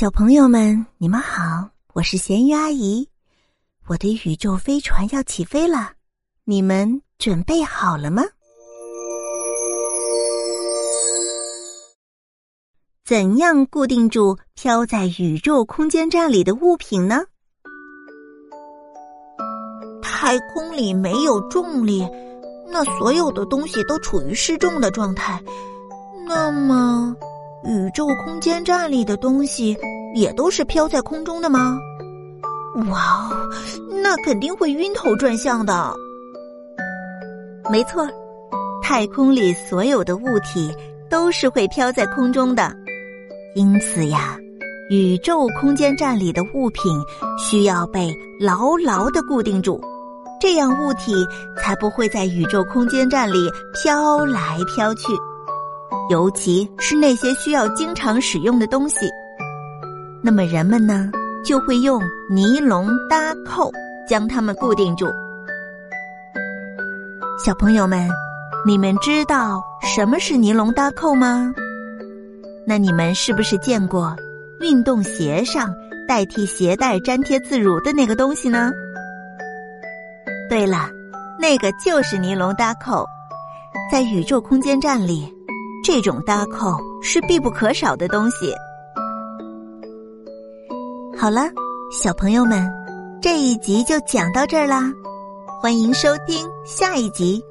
小朋友们，你们好，我是咸鱼阿姨。我的宇宙飞船要起飞了，你们准备好了吗？怎样固定住飘在宇宙空间站里的物品呢？太空里没有重力，那所有的东西都处于失重的状态。那么，宇宙空间站里的东西也都是飘在空中的吗？哇哦，那肯定会晕头转向的。没错，太空里所有的物体都是会飘在空中的，因此呀，宇宙空间站里的物品需要被牢牢的固定住，这样物体才不会在宇宙空间站里飘来飘去。尤其是那些需要经常使用的东西，那么人们呢就会用尼龙搭扣将它们固定住。小朋友们，你们知道什么是尼龙搭扣吗？那你们是不是见过运动鞋上代替鞋带粘贴自如的那个东西呢？对了，那个就是尼龙搭扣，在宇宙空间站里。这种搭扣是必不可少的东西。好了，小朋友们，这一集就讲到这儿啦，欢迎收听下一集。